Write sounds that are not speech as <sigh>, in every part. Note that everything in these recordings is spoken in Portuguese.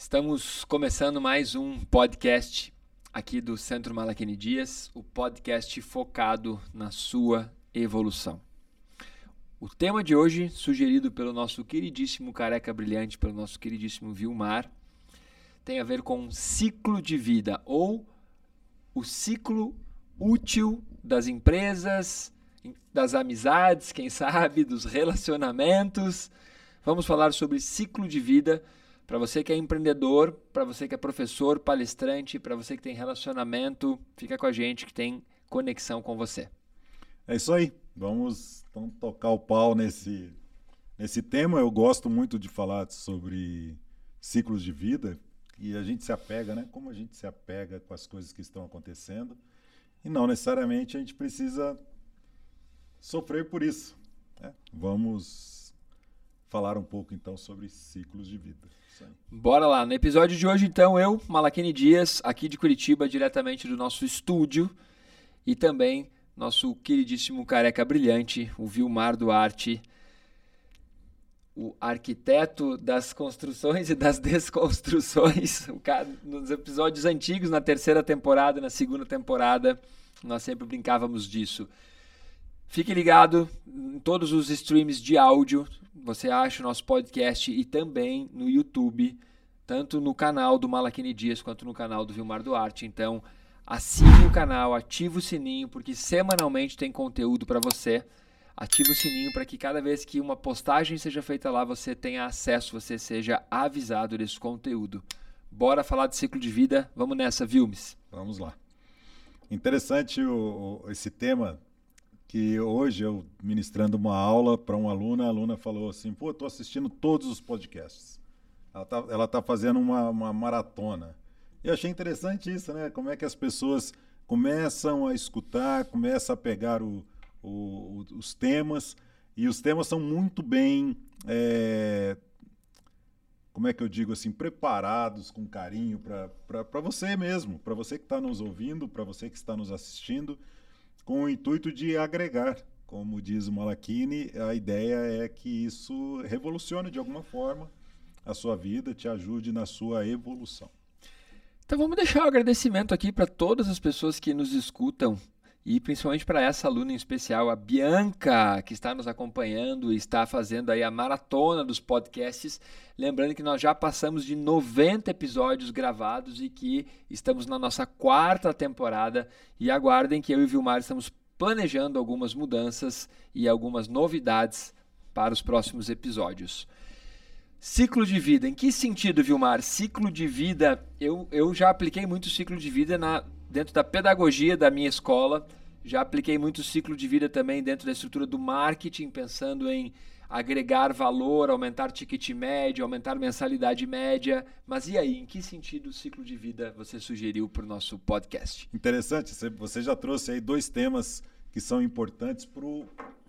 Estamos começando mais um podcast aqui do Centro Malaquini Dias, o podcast focado na sua evolução. O tema de hoje, sugerido pelo nosso queridíssimo Careca Brilhante, pelo nosso queridíssimo Vilmar, tem a ver com ciclo de vida ou o ciclo útil das empresas, das amizades, quem sabe, dos relacionamentos. Vamos falar sobre ciclo de vida para você que é empreendedor, para você que é professor, palestrante, para você que tem relacionamento, fica com a gente que tem conexão com você. É isso aí. Vamos então, tocar o pau nesse, nesse tema. Eu gosto muito de falar sobre ciclos de vida e a gente se apega, né? Como a gente se apega com as coisas que estão acontecendo. E não necessariamente a gente precisa sofrer por isso. Né? Vamos falar um pouco então sobre ciclos de vida. Bora lá. No episódio de hoje, então, eu, Malaquene Dias, aqui de Curitiba, diretamente do nosso estúdio, e também nosso queridíssimo careca brilhante, o Vilmar Duarte, o arquiteto das construções <laughs> e das desconstruções. Cara, nos episódios antigos, na terceira temporada, na segunda temporada, nós sempre brincávamos disso. Fique ligado em todos os streams de áudio. Você acha o nosso podcast e também no YouTube, tanto no canal do Malaquini Dias quanto no canal do Vilmar Duarte. Então, assine o canal, ative o sininho, porque semanalmente tem conteúdo para você. Ative o sininho para que cada vez que uma postagem seja feita lá, você tenha acesso, você seja avisado desse conteúdo. Bora falar de ciclo de vida? Vamos nessa, Vilmes. Vamos lá. Interessante o, o, esse tema que hoje eu ministrando uma aula para uma aluna, a aluna falou assim: pô, estou assistindo todos os podcasts. Ela está ela tá fazendo uma, uma maratona. E eu achei interessante isso, né? Como é que as pessoas começam a escutar, começam a pegar o, o, os temas, e os temas são muito bem. É, como é que eu digo assim, preparados com carinho para você mesmo, para você que está nos ouvindo, para você que está nos assistindo com o intuito de agregar. Como diz o Malachini, a ideia é que isso revolucione de alguma forma a sua vida, te ajude na sua evolução. Então vamos deixar o agradecimento aqui para todas as pessoas que nos escutam e principalmente para essa aluna em especial, a Bianca, que está nos acompanhando e está fazendo aí a maratona dos podcasts. Lembrando que nós já passamos de 90 episódios gravados e que estamos na nossa quarta temporada. E aguardem que eu e o Vilmar estamos planejando algumas mudanças e algumas novidades para os próximos episódios. Ciclo de vida. Em que sentido, Vilmar? Ciclo de vida, eu, eu já apliquei muito ciclo de vida na, dentro da pedagogia da minha escola. Já apliquei muito ciclo de vida também dentro da estrutura do marketing, pensando em agregar valor, aumentar ticket médio, aumentar mensalidade média. Mas e aí, em que sentido o ciclo de vida você sugeriu para o nosso podcast? Interessante, você já trouxe aí dois temas que são importantes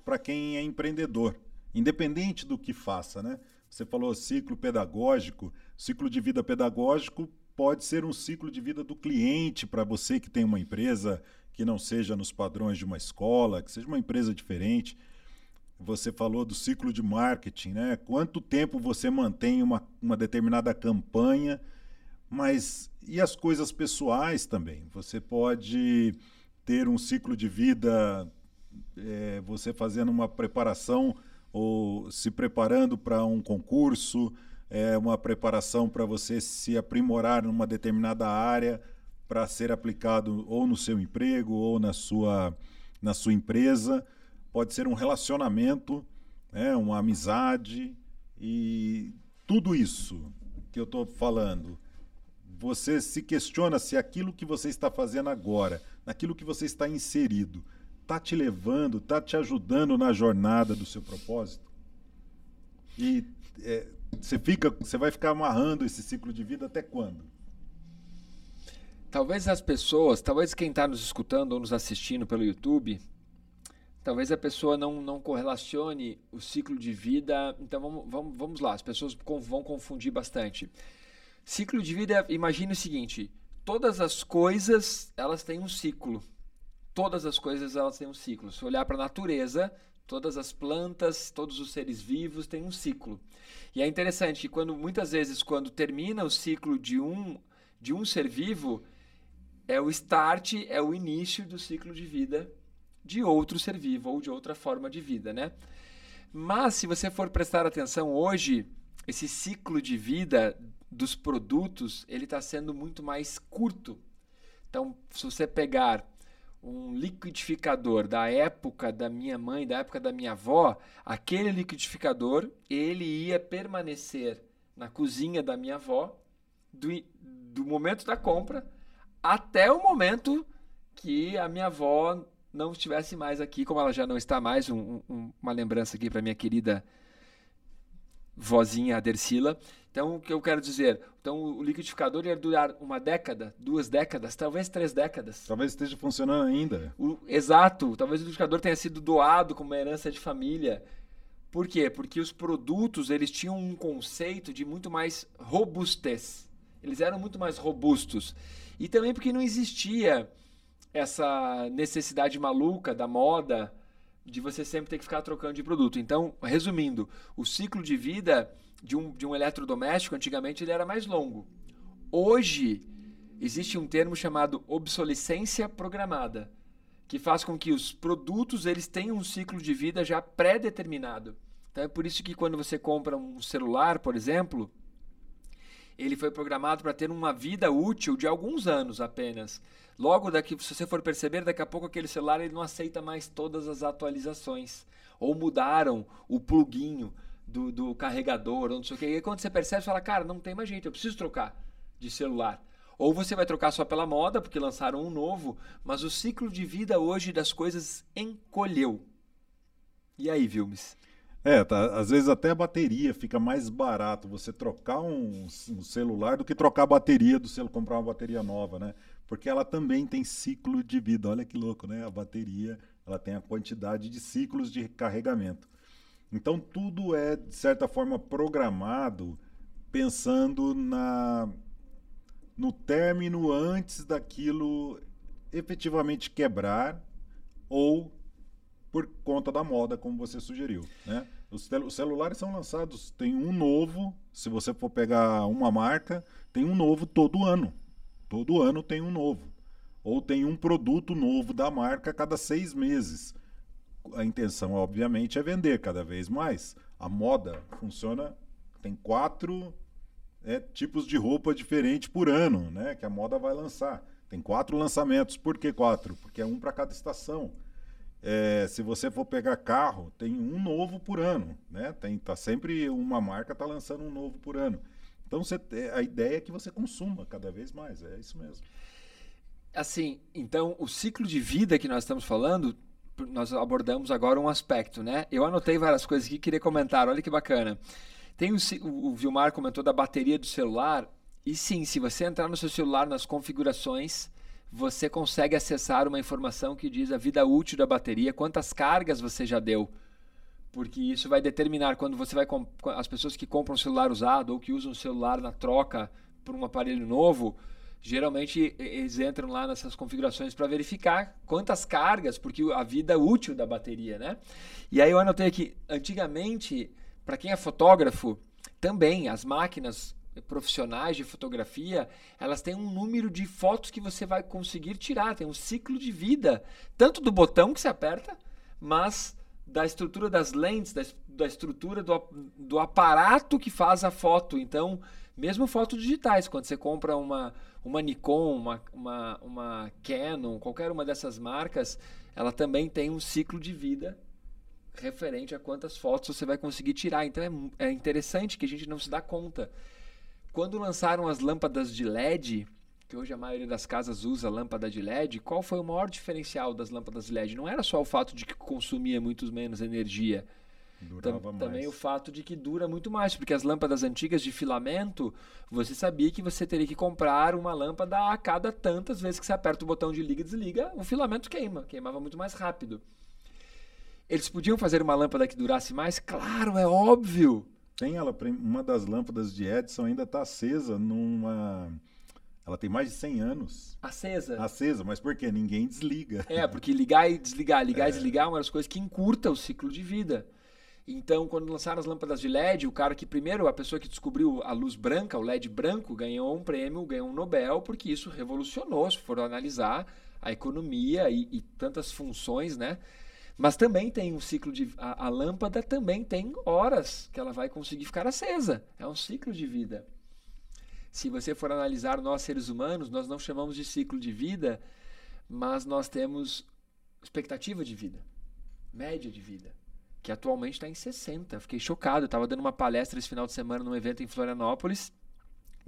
para quem é empreendedor, independente do que faça, né? Você falou ciclo pedagógico, ciclo de vida pedagógico pode ser um ciclo de vida do cliente para você que tem uma empresa que não seja nos padrões de uma escola, que seja uma empresa diferente. Você falou do ciclo de marketing, né? Quanto tempo você mantém uma, uma determinada campanha, mas e as coisas pessoais também? Você pode ter um ciclo de vida, é, você fazendo uma preparação ou se preparando para um concurso, é uma preparação para você se aprimorar numa determinada área para ser aplicado ou no seu emprego ou na sua, na sua empresa. Pode ser um relacionamento, né, uma amizade e tudo isso que eu estou falando. Você se questiona se aquilo que você está fazendo agora, naquilo que você está inserido, está te levando, está te ajudando na jornada do seu propósito? E é, você, fica, você vai ficar amarrando esse ciclo de vida até quando? Talvez as pessoas, talvez quem está nos escutando ou nos assistindo pelo YouTube, talvez a pessoa não, não correlacione o ciclo de vida. Então vamos, vamos, vamos lá, as pessoas vão confundir bastante. Ciclo de vida, imagine o seguinte: todas as coisas elas têm um ciclo. Todas as coisas elas têm um ciclo. Se olhar para a natureza, Todas as plantas, todos os seres vivos têm um ciclo. E é interessante que quando muitas vezes quando termina o ciclo de um de um ser vivo, é o start, é o início do ciclo de vida de outro ser vivo ou de outra forma de vida, né? Mas se você for prestar atenção hoje, esse ciclo de vida dos produtos ele está sendo muito mais curto. Então, se você pegar um liquidificador da época da minha mãe, da época da minha avó, aquele liquidificador ele ia permanecer na cozinha da minha avó do, do momento da compra até o momento que a minha avó não estivesse mais aqui, como ela já não está mais, um, um, uma lembrança aqui para minha querida vozinha Adercila. Então, o que eu quero dizer? Então, o liquidificador ia durar uma década, duas décadas, talvez três décadas. Talvez esteja funcionando ainda. O, exato. Talvez o liquidificador tenha sido doado como uma herança de família. Por quê? Porque os produtos eles tinham um conceito de muito mais robustez. Eles eram muito mais robustos. E também porque não existia essa necessidade maluca da moda de você sempre ter que ficar trocando de produto. Então, resumindo, o ciclo de vida de um, de um eletrodoméstico, antigamente, ele era mais longo. Hoje, existe um termo chamado obsolescência programada, que faz com que os produtos eles tenham um ciclo de vida já pré-determinado. Então, é por isso que quando você compra um celular, por exemplo, ele foi programado para ter uma vida útil de alguns anos apenas. Logo daqui, se você for perceber, daqui a pouco aquele celular ele não aceita mais todas as atualizações. Ou mudaram o pluguinho do, do carregador, ou não sei o que. E aí, quando você percebe, você fala, cara, não tem mais jeito, eu preciso trocar de celular. Ou você vai trocar só pela moda, porque lançaram um novo, mas o ciclo de vida hoje das coisas encolheu. E aí, Vilmes? É, tá, às vezes até a bateria fica mais barato você trocar um, um, celular do que trocar a bateria do celular, comprar uma bateria nova, né? Porque ela também tem ciclo de vida. Olha que louco, né? A bateria, ela tem a quantidade de ciclos de carregamento. Então tudo é de certa forma programado pensando na no término antes daquilo efetivamente quebrar ou por conta da moda, como você sugeriu. Né? Os, os, celulares são lançados, tem um novo, se você for pegar uma marca, tem um novo todo ano. Todo ano tem um novo. Ou tem um produto novo da marca a cada seis meses. A intenção, obviamente, é vender cada vez mais. A moda funciona, tem quatro é, tipos de roupa diferentes por ano, né? Que a moda vai lançar. Tem quatro lançamentos. Por que quatro? Porque é um para cada estação. É, se você for pegar carro, tem um novo por ano, né? Tem, tá sempre uma marca tá lançando um novo por ano. Então você, a ideia é que você consuma cada vez mais, é isso mesmo. Assim, então o ciclo de vida que nós estamos falando, nós abordamos agora um aspecto, né? Eu anotei várias coisas aqui, queria comentar. Olha que bacana. Tem o, o Vilmar comentou da bateria do celular. E sim, se você entrar no seu celular nas configurações, você consegue acessar uma informação que diz a vida útil da bateria, quantas cargas você já deu. Porque isso vai determinar quando você vai as pessoas que compram um celular usado ou que usam o celular na troca por um aparelho novo, geralmente eles entram lá nessas configurações para verificar quantas cargas, porque a vida útil da bateria, né? E aí eu anotei aqui, antigamente, para quem é fotógrafo, também as máquinas profissionais de fotografia, elas têm um número de fotos que você vai conseguir tirar, tem um ciclo de vida, tanto do botão que você aperta, mas da estrutura das lentes, da, da estrutura do, do aparato que faz a foto. Então, mesmo fotos digitais, quando você compra uma, uma Nikon, uma, uma, uma Canon, qualquer uma dessas marcas, ela também tem um ciclo de vida referente a quantas fotos você vai conseguir tirar. Então é, é interessante que a gente não se dá conta. Quando lançaram as lâmpadas de LED, que hoje a maioria das casas usa lâmpada de LED, qual foi o maior diferencial das lâmpadas de LED? Não era só o fato de que consumia muito menos energia. Durava Tam, também o fato de que dura muito mais, porque as lâmpadas antigas de filamento, você sabia que você teria que comprar uma lâmpada a cada tantas vezes que você aperta o botão de liga e desliga, o filamento queima, queimava muito mais rápido. Eles podiam fazer uma lâmpada que durasse mais? Claro, é óbvio. Tem ela, uma das lâmpadas de Edison ainda está acesa numa. ela tem mais de 100 anos. Acesa. Acesa, mas por quê? Ninguém desliga. É, porque ligar e desligar, ligar é. e desligar é uma das coisas que encurta o ciclo de vida. Então, quando lançaram as lâmpadas de LED, o cara que primeiro, a pessoa que descobriu a luz branca, o LED branco, ganhou um prêmio, ganhou um Nobel, porque isso revolucionou, se for analisar a economia e, e tantas funções, né? Mas também tem um ciclo de. A, a, lâmpada também tem horas que ela vai conseguir ficar acesa. É um ciclo de vida. Se você for analisar nós seres humanos, nós não chamamos de ciclo de vida, mas nós temos expectativa de vida, média de vida, que atualmente está em 60. Fiquei chocado. Estava dando uma palestra esse final de semana num evento em Florianópolis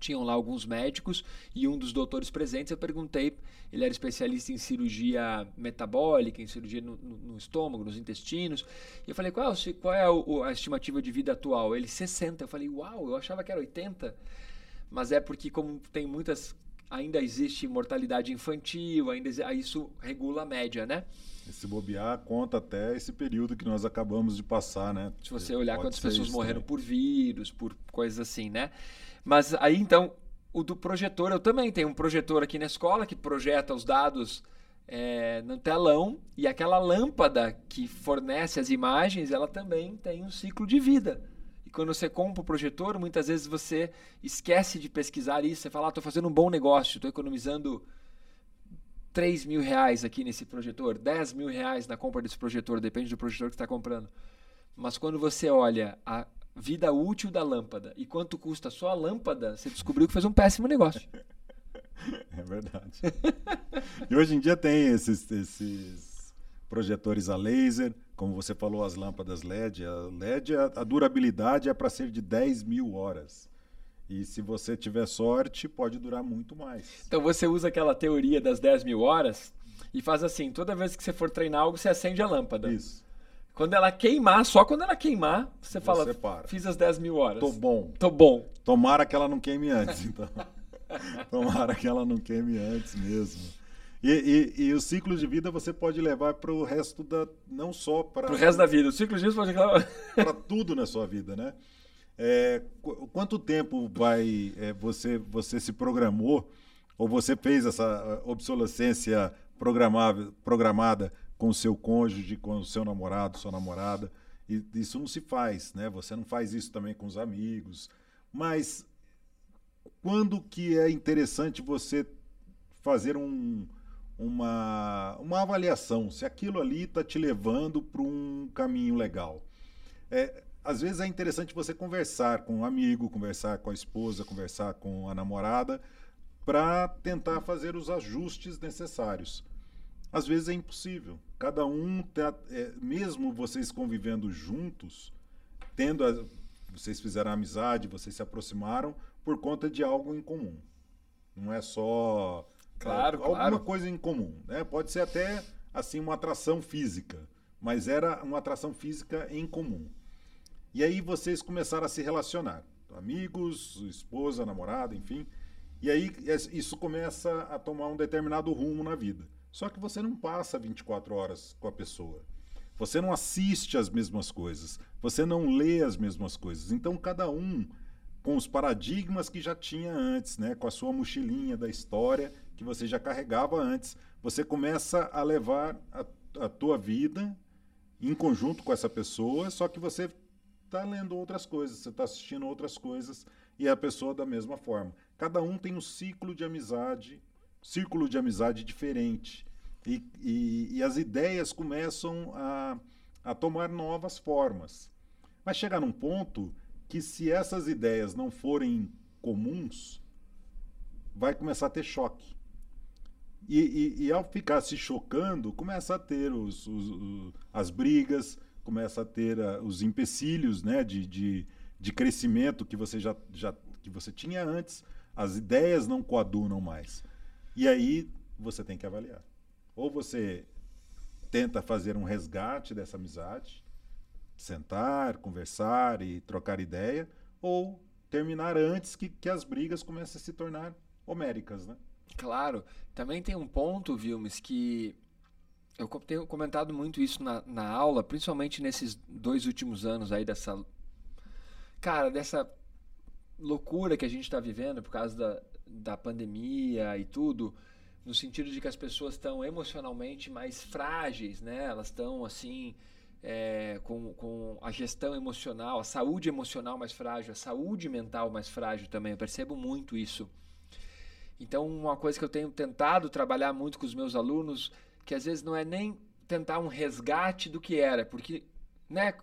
tinham lá alguns médicos e um dos doutores presentes eu perguntei, ele era especialista em cirurgia metabólica, em cirurgia no, no, estômago, nos intestinos, e eu falei, qual, é qual é a, a, estimativa de vida atual? Ele, 60. Eu falei, uau, eu achava que era 80. Mas é porque como tem muitas, ainda existe mortalidade infantil, ainda isso regula a média, né? E se bobear, conta até esse período que nós acabamos de passar, né? Se você olhar Pode quantas pessoas morreram por vírus, por coisas assim, né? Mas aí então, o do projetor, eu também tenho um projetor aqui na escola que projeta os dados é, no telão e aquela lâmpada que fornece as imagens, ela também tem um ciclo de vida. E quando você compra o projetor, muitas vezes você esquece de pesquisar isso. Você fala, estou ah, fazendo um bom negócio, estou economizando 3 mil reais aqui nesse projetor, 10 mil reais na compra desse projetor, depende do projetor que está comprando. Mas quando você olha a vida útil da lâmpada e quanto custa só a lâmpada, você descobriu que fez um péssimo negócio. <laughs> É verdade. e hoje em dia tem esses, esses projetores a laser, como você falou, as lâmpadas LED. A LED, a, a durabilidade é para ser de 10 mil horas. E se você tiver sorte, pode durar muito mais. Então você usa aquela teoria das 10 mil horas e faz assim: toda vez que você for treinar algo, você acende a lâmpada. Isso. Quando ela queimar, só quando ela queimar, você, você fala, para. fiz as 10 mil horas. Tô bom. Tô bom. Tomara que ela não queime antes, então. <laughs> Tomara que ela não queime antes mesmo. E, e, e, o ciclo de vida você pode levar para o resto da. Não só para. o resto da vida. O ciclo de vida pode levar. <laughs> para tudo na sua vida, né? É, quanto tempo vai. É, você, você se programou, ou você fez essa obsolescência programável, programada com seu cônjuge, com seu namorado, sua namorada. E isso não se faz, né? Você não faz isso também com os amigos. Mas quando que é interessante você fazer um, uma, uma avaliação se aquilo ali está te levando para um caminho legal? É, às vezes é interessante você conversar com um amigo, conversar com a esposa, conversar com a namorada, para tentar fazer os ajustes necessários. Às vezes é impossível. Cada um, tá, é, mesmo vocês convivendo juntos, tendo a, vocês fizeram amizade, vocês se aproximaram por conta de algo em comum. Não é só claro, é, alguma claro. coisa em comum, né? Pode ser até assim uma atração física, mas era uma atração física em comum. E aí vocês começaram a se relacionar, amigos, esposa, namorada, enfim. E aí isso começa a tomar um determinado rumo na vida. Só que você não passa 24 horas com a pessoa. Você não assiste as mesmas coisas. Você não lê as mesmas coisas. Então, cada um com os paradigmas que já tinha antes, né? com a sua mochilinha da história que você já carregava antes, você começa a levar a, a tua vida em conjunto com essa pessoa, só que você está lendo outras coisas, você está assistindo outras coisas e a pessoa da mesma forma. Cada um tem um ciclo de amizade círculo de amizade diferente. E, e, e as ideias começam a, a tomar novas formas. Mas chegar num ponto que, se essas ideias não forem comuns, vai começar a ter choque. E, e, e, ao ficar se chocando, começa a ter os, os, os as brigas, começa a ter uh, os empecilhos né, de, de, de, crescimento que você já, já que você tinha antes. As ideias não coadunam mais. E aí você tem que avaliar. Ou você tenta fazer um resgate dessa amizade, sentar, conversar e trocar ideia, ou terminar antes que, que as brigas comecem a se tornar homéricas, né? Claro. Também tem um ponto, Vilmes, que eu tenho comentado muito isso na, na aula, principalmente nesses dois últimos anos aí dessa. Cara, dessa loucura que a gente está vivendo por causa da, da pandemia e tudo, no sentido de que as pessoas estão emocionalmente mais frágeis, né? Elas estão assim é, com, com a gestão emocional, a saúde emocional mais frágil, a saúde mental mais frágil também. Eu percebo muito isso. Então, uma coisa que eu tenho tentado trabalhar muito com os meus alunos, que às vezes não é nem tentar um resgate do que era, porque, né,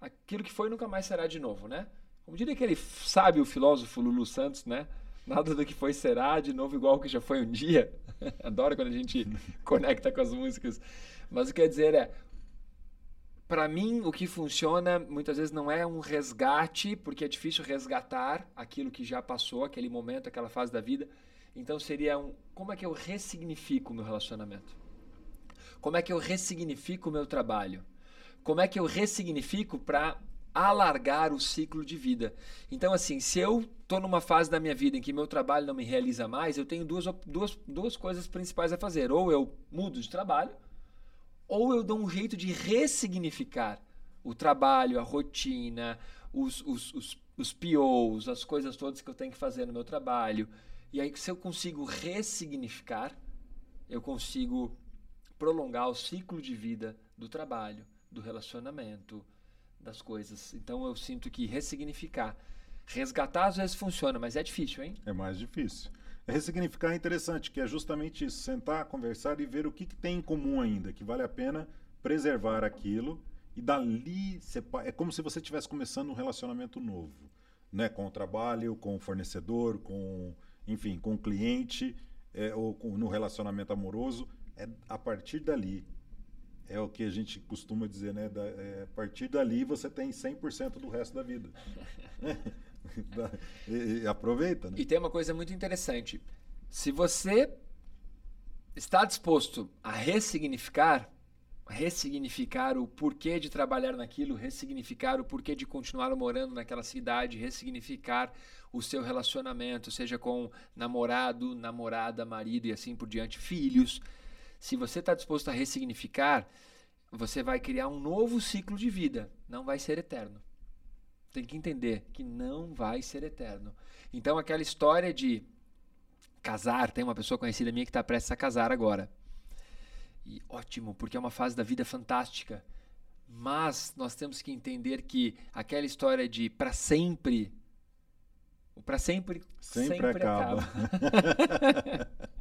aquilo que foi nunca mais será de novo, né? Como diria aquele sábio filósofo Lulu Santos, né? Nada do que foi será de novo igual que já foi um dia. <laughs> Adoro quando a gente <laughs> conecta com as músicas. Mas o que quer dizer é, para mim, o que funciona muitas vezes não é um resgate, porque é difícil resgatar aquilo que já passou, aquele momento, aquela fase da vida. Então seria um, como é que eu ressignifico o meu relacionamento? Como é que eu ressignifico o meu trabalho? Como é que eu ressignifico para alargar o ciclo de vida? Então, assim, se eu estou numa fase da minha vida em que meu trabalho não me realiza mais, eu tenho duas, duas, duas coisas principais a fazer. Ou eu mudo de trabalho, ou eu dou um jeito de ressignificar o trabalho, a rotina, os, os, os, os POs, as coisas todas que eu tenho que fazer no meu trabalho. E aí, se eu consigo ressignificar, eu consigo prolongar o ciclo de vida do trabalho, do relacionamento, das coisas. Então, eu sinto que ressignificar. Resgatar às vezes funciona, mas é difícil, hein? É mais difícil. Ressignificar é interessante, que é justamente isso, sentar, conversar e ver o que, que tem em comum ainda, que vale a pena preservar aquilo e dali é como se você estivesse começando um relacionamento novo, né? Com o trabalho, com o fornecedor, com enfim, com o cliente é, ou com, no relacionamento amoroso. É a partir dali é o que a gente costuma dizer, né? Da, é, a partir dali você tem 100% do resto da vida. <laughs> <laughs> e, e aproveita, né? E tem uma coisa muito interessante. Se você está disposto a ressignificar, ressignificar o porquê de trabalhar naquilo, ressignificar o porquê de continuar morando naquela cidade, ressignificar o seu relacionamento, seja com namorado, namorada, marido e assim por diante, filhos. Se você está disposto a ressignificar, você vai criar um novo ciclo de vida, não vai ser eterno tem que entender que não vai ser eterno. Então, aquela história de casar, tem uma pessoa conhecida minha que está prestes a casar agora. E ótimo, porque é uma fase da vida fantástica. Mas nós temos que entender que aquela história de para sempre, o para sempre, sempre, sempre acaba. acaba. <laughs> <laughs>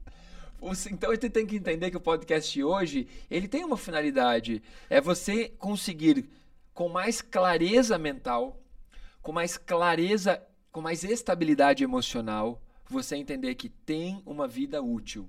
então você tem que entender que o podcast hoje ele tem uma finalidade, é você conseguir com mais clareza mental com mais clareza, com mais estabilidade emocional, você entender que tem uma vida útil.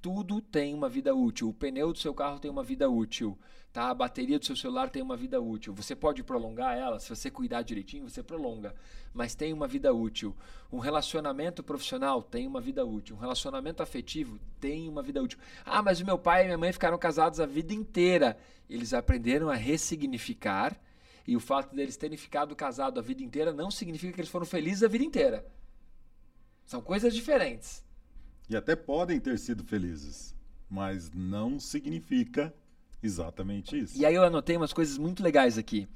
Tudo tem uma vida útil. O pneu do seu carro tem uma vida útil. Tá? A bateria do seu celular tem uma vida útil. Você pode prolongar ela, se você cuidar direitinho, você prolonga. Mas tem uma vida útil. Um relacionamento profissional tem uma vida útil. Um relacionamento afetivo tem uma vida útil. Ah, mas o meu pai e minha mãe ficaram casados a vida inteira. Eles aprenderam a ressignificar e o fato deles terem ficado casados a vida inteira não significa que eles foram felizes a vida inteira. São coisas diferentes. E até podem ter sido felizes, mas não significa exatamente isso. E aí eu anotei umas coisas muito legais aqui,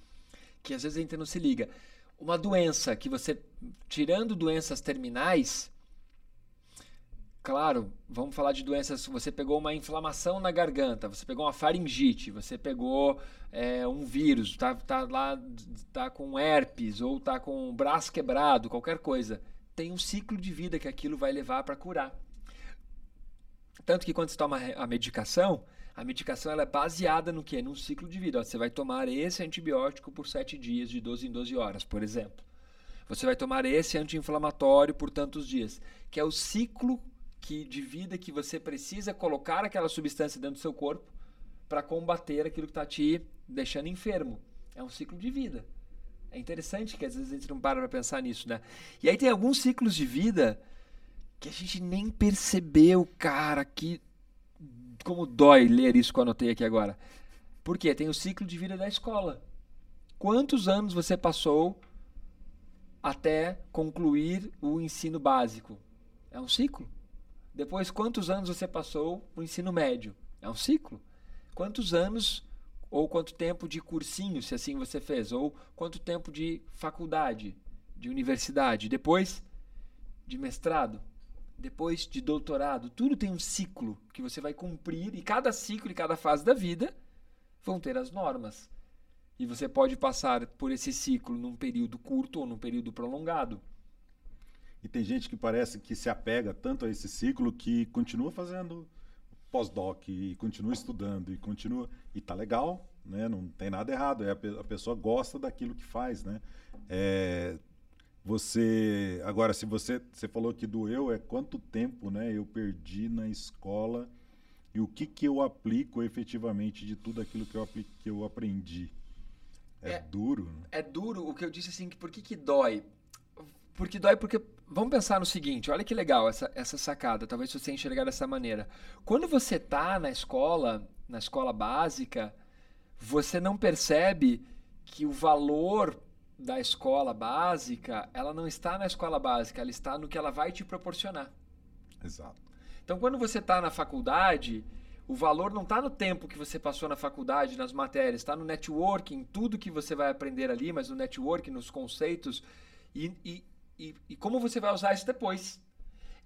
que às vezes a gente não se liga. Uma doença que você, tirando doenças terminais, Claro, vamos falar de doenças. Você pegou uma inflamação na garganta, você pegou uma faringite, você pegou é, um vírus, tá, tá lá, tá com herpes ou tá com o braço quebrado, qualquer coisa. Tem um ciclo de vida que aquilo vai levar para curar. Tanto que quando você toma a medicação, a medicação ela é baseada no que? Num ciclo de vida. Você vai tomar esse antibiótico por 7 dias, de 12 em 12 horas, por exemplo. Você vai tomar esse anti-inflamatório por tantos dias, que é o ciclo que, de vida que você precisa colocar aquela substância dentro do seu corpo para combater aquilo que está te deixando enfermo. É um ciclo de vida. É interessante que às vezes a gente não para para pensar nisso, né? E aí tem alguns ciclos de vida que a gente nem percebeu, cara, que como dói ler isso que eu anotei aqui agora. Por quê? Tem o ciclo de vida da escola. Quantos anos você passou até concluir o ensino básico? É um ciclo. Depois, quantos anos você passou no ensino médio? É um ciclo. Quantos anos ou quanto tempo de cursinho, se assim você fez, ou quanto tempo de faculdade? de universidade, depois de mestrado, depois de doutorado. Tudo tem um ciclo que você vai cumprir e cada ciclo e cada fase da vida vão ter as normas. E você pode passar por esse ciclo num período curto ou num período prolongado. E tem gente que parece que se apega tanto a esse ciclo que continua fazendo pós-doc e continua estudando e continua e tá legal, né? Não tem nada errado. É a, pessoa gosta daquilo que faz, né? É, você agora, se você você falou que doeu, é quanto tempo, né? Eu perdi na escola e o que que eu aplico efetivamente de tudo aquilo que eu aplico, que eu aprendi. É, é duro. Né? É duro. O que eu disse assim, que por que que dói? Porque dói porque. Vamos pensar no seguinte: olha que legal essa, essa sacada, talvez você enxergar dessa maneira. Quando você está na escola, na escola básica, você não percebe que o valor da escola básica, ela não está na escola básica, ela está no que ela vai te proporcionar. Exato. Então, quando você está na faculdade, o valor não está no tempo que você passou na faculdade, nas matérias, está no networking, tudo que você vai aprender ali, mas no networking, nos conceitos. E, e, e, e como você vai usar isso depois.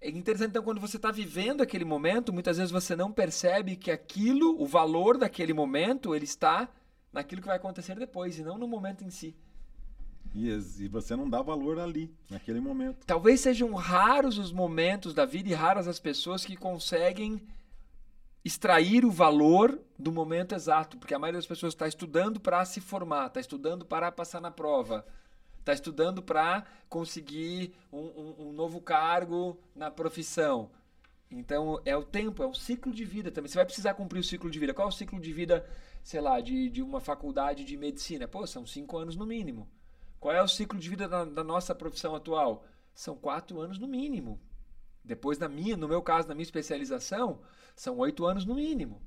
É interessante, então, quando você está vivendo aquele momento, muitas vezes você não percebe que aquilo, o valor daquele momento, ele está naquilo que vai acontecer depois e não no momento em si. E, e você não dá valor ali, naquele momento. Talvez sejam raros os momentos da vida e raras as pessoas que conseguem extrair o valor do momento exato, porque a maioria das pessoas está estudando para se formar, está estudando para passar na prova, está estudando para conseguir um, um, um, novo cargo na profissão. Então, é o tempo, é o ciclo de vida também. Você vai precisar cumprir o ciclo de vida. Qual é o ciclo de vida, sei lá, de, de uma faculdade de medicina? Pô, são cinco anos no mínimo. Qual é o ciclo de vida da, da nossa profissão atual? São quatro anos no mínimo. Depois, na minha, no meu caso, na minha especialização, são oito anos no mínimo.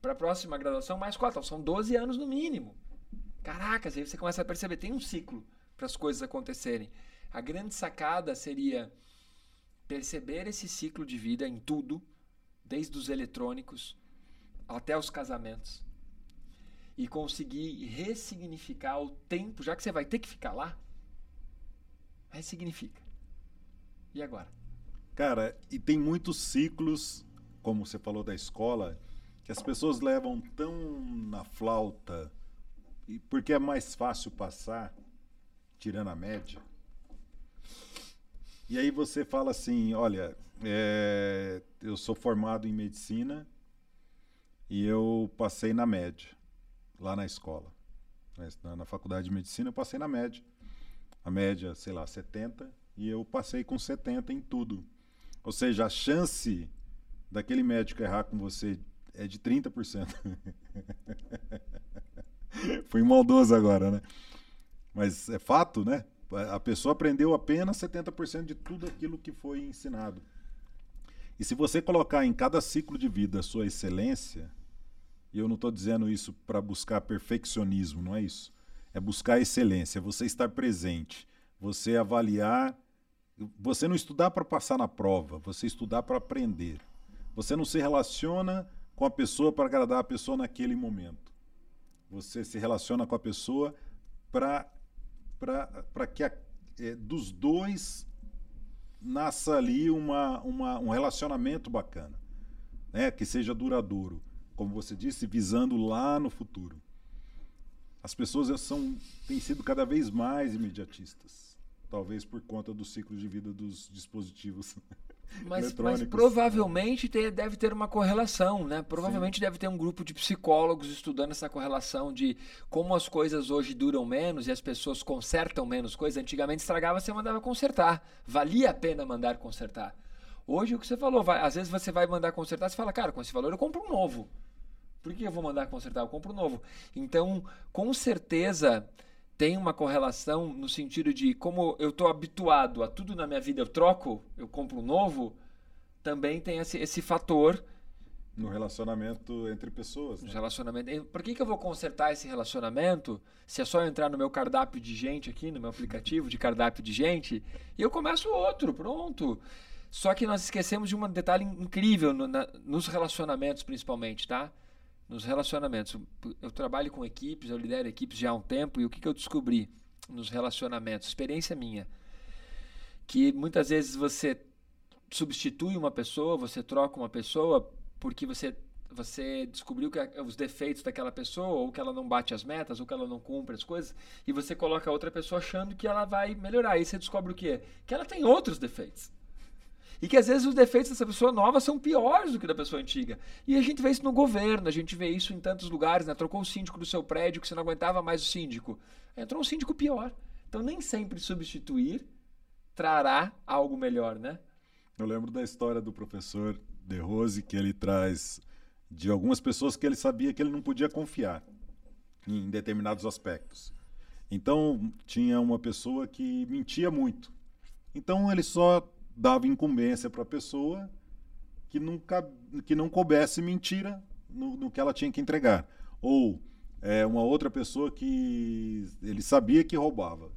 Para a próxima graduação, mais quatro. Então, são 12 anos no mínimo. Caracas, aí você começa a perceber, tem um ciclo para as coisas acontecerem. A grande sacada seria perceber esse ciclo de vida em tudo, desde os eletrônicos até os casamentos, e conseguir ressignificar o tempo, já que você vai ter que ficar lá, ressignifica. E agora? Cara, e tem muitos ciclos, como você falou da escola, que as pessoas levam tão na flauta, porque é mais fácil passar tirando a média. E aí você fala assim, olha, é, eu sou formado em medicina e eu passei na média lá na escola. Na, na faculdade de medicina eu passei na média. A média, sei lá, 70 e eu passei com 70 em tudo. Ou seja, a chance daquele médico errar com você é de 30%. <laughs> Fui maldoso agora, né? Mas é fato, né? A pessoa aprendeu apenas 70% de tudo aquilo que foi ensinado. E se você colocar em cada ciclo de vida a sua excelência, e eu não estou dizendo isso para buscar perfeccionismo, não é isso. É buscar excelência, você estar presente, você avaliar, você não estudar para passar na prova, você estudar para aprender. Você não se relaciona com a pessoa para agradar a pessoa naquele momento. Você se relaciona com a pessoa para para que a, é, dos dois nasça ali uma, uma, um relacionamento bacana, né? que seja duradouro, como você disse, visando lá no futuro. As pessoas são, têm sido cada vez mais imediatistas, talvez por conta do ciclo de vida dos dispositivos. Mas, <laughs> mas provavelmente ter, deve ter uma correlação, né? Provavelmente Sim. deve ter um grupo de psicólogos estudando essa correlação de como as coisas hoje duram menos e as pessoas consertam menos coisas. Antigamente estragava, você mandava consertar. Valia a pena mandar consertar. Hoje o que você falou, vai, às vezes você vai mandar consertar, você fala, cara, com esse valor eu compro um novo. Por que eu vou mandar consertar? Eu compro novo. Então, com certeza tem uma correlação no sentido de como eu estou habituado a tudo na minha vida eu troco, eu compro um novo, também tem esse, esse fator. No relacionamento entre pessoas. Né? relacionamento. Por que, que eu vou consertar esse relacionamento se é só eu entrar no meu cardápio de gente aqui, no meu aplicativo de cardápio de gente, e eu começo outro, pronto. Só que nós esquecemos de um detalhe incrível no, na, nos relacionamentos, principalmente, tá? Nos relacionamentos. Eu trabalho com equipes, eu lidero equipes já há um tempo e o que, que eu descobri? nos relacionamentos, experiência minha, que muitas vezes você substitui uma pessoa, você troca uma pessoa porque você você descobriu que os defeitos daquela pessoa, ou que ela não bate as metas, ou que ela não cumpre as coisas, e você coloca a outra pessoa achando que ela vai melhorar. Aí você descobre o quê? Que ela tem outros defeitos. E que às vezes os defeitos dessa pessoa nova são piores do que da pessoa antiga. E a gente vê isso no governo, a gente vê isso em tantos lugares, né? Trocou o síndico do seu prédio que você não aguentava mais o síndico. Entrou um síndico pior. Então nem sempre substituir trará algo melhor, né? Eu lembro da história do professor De Rose, que ele traz de algumas pessoas que ele sabia que ele não podia confiar em determinados aspectos. Então, tinha uma pessoa que mentia muito. Então, ele só dava incumbência para a pessoa que, nunca, que não coubesse mentira no, no, que ela tinha que entregar. Ou é, uma outra pessoa que ele sabia que roubava.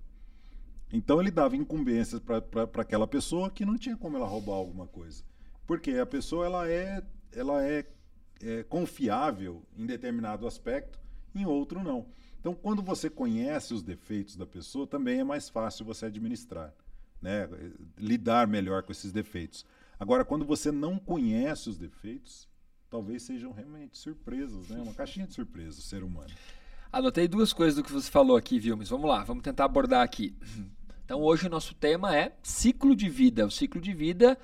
Então ele dava incumbências para aquela pessoa que não tinha como ela roubar alguma coisa. Porque a pessoa ela é, ela é, é confiável em determinado aspecto, em outro não. Então, quando você conhece os defeitos da pessoa, também é mais fácil você administrar né? lidar melhor com esses defeitos. Agora, quando você não conhece os defeitos, talvez sejam realmente surpresas, né? Uma caixinha de surpresas, o ser humano. Anotei duas coisas do que você falou aqui, Vilmes. Vamos lá, vamos tentar abordar aqui. Então, hoje o nosso tema é ciclo de vida. O ciclo de vida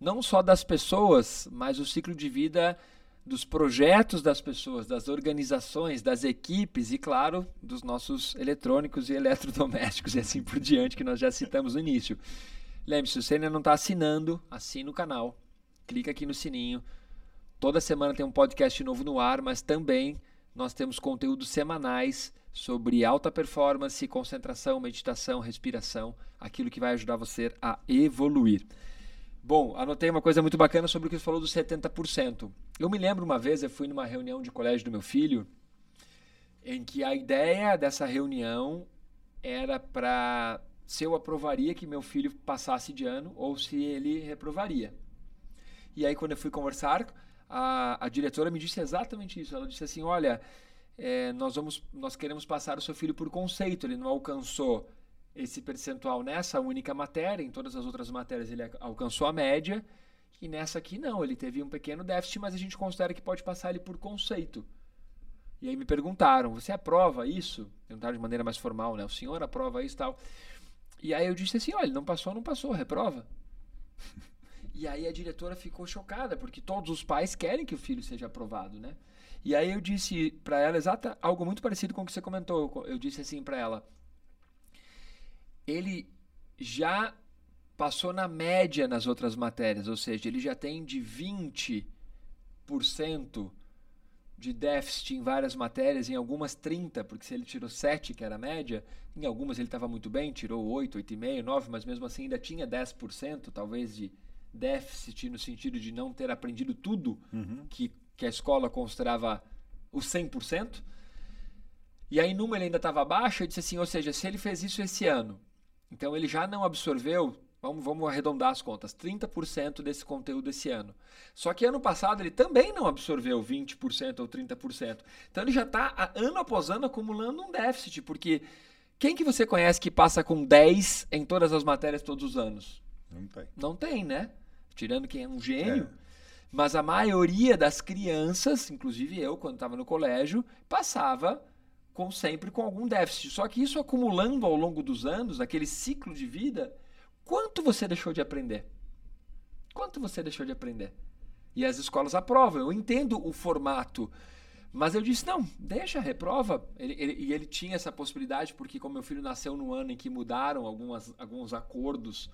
não só das pessoas, mas o ciclo de vida dos projetos das pessoas, das organizações, das equipes e, claro, dos nossos eletrônicos e eletrodomésticos <laughs> e assim por diante, que nós já citamos no início. Lembre-se, se você ainda não está assinando, assine o canal, clica aqui no sininho. Toda semana tem um podcast novo no ar, mas também nós temos conteúdos semanais sobre alta performance, concentração, meditação, respiração, aquilo que vai ajudar você a evoluir. Bom, anotei uma coisa muito bacana sobre o que você falou dos 70%. Eu me lembro uma vez, eu fui numa reunião de colégio do meu filho, em que a ideia dessa reunião era para se eu aprovaria que meu filho passasse de ano ou se ele reprovaria. E aí, quando eu fui conversar, a, a diretora me disse exatamente isso. Ela disse assim: Olha, é, nós, vamos, nós queremos passar o seu filho por conceito, ele não alcançou esse percentual nessa única matéria, em todas as outras matérias ele alcançou a média, e nessa aqui não, ele teve um pequeno déficit, mas a gente considera que pode passar ele por conceito. E aí me perguntaram, você aprova isso? Perguntaram de maneira mais formal, né? O senhor aprova isso e tal? E aí eu disse assim, olha, não passou, não passou, reprova. <laughs> e aí a diretora ficou chocada, porque todos os pais querem que o filho seja aprovado, né? E aí eu disse para ela exata algo muito parecido com o que você comentou. Eu disse assim para ela: ele já passou na média nas outras matérias, ou seja, ele já tem de 20% de déficit em várias matérias, em algumas 30, porque se ele tirou 7, que era a média, em algumas ele estava muito bem, tirou 8, 8,5, 9, mas mesmo assim ainda tinha 10%, talvez de déficit no sentido de não ter aprendido tudo uhum. que, que a escola considerava o 100%. E aí, numa ele ainda estava abaixo, eu disse assim, ou seja, se ele fez isso esse ano, então ele já não absorveu, vamos, vamos arredondar as contas, 30% desse conteúdo esse ano. Só que ano passado ele também não absorveu 20% ou 30%. Então ele já está ano após ano acumulando um déficit, porque quem que você conhece que passa com 10 em todas as matérias todos os anos? Não tem. Não tem, né? Tirando quem é um gênio. É. Mas a maioria das crianças, inclusive eu, quando estava no colégio, passava com sempre com algum déficit. Só que isso acumulando ao longo dos anos, naquele ciclo de vida, quanto você deixou de aprender? Quanto você deixou de aprender? E as escolas aprovam. Eu entendo o formato. Mas eu disse, não, deixa, reprova. Ele, ele, e ele tinha essa possibilidade, porque como meu filho nasceu no ano em que mudaram algumas, alguns acordos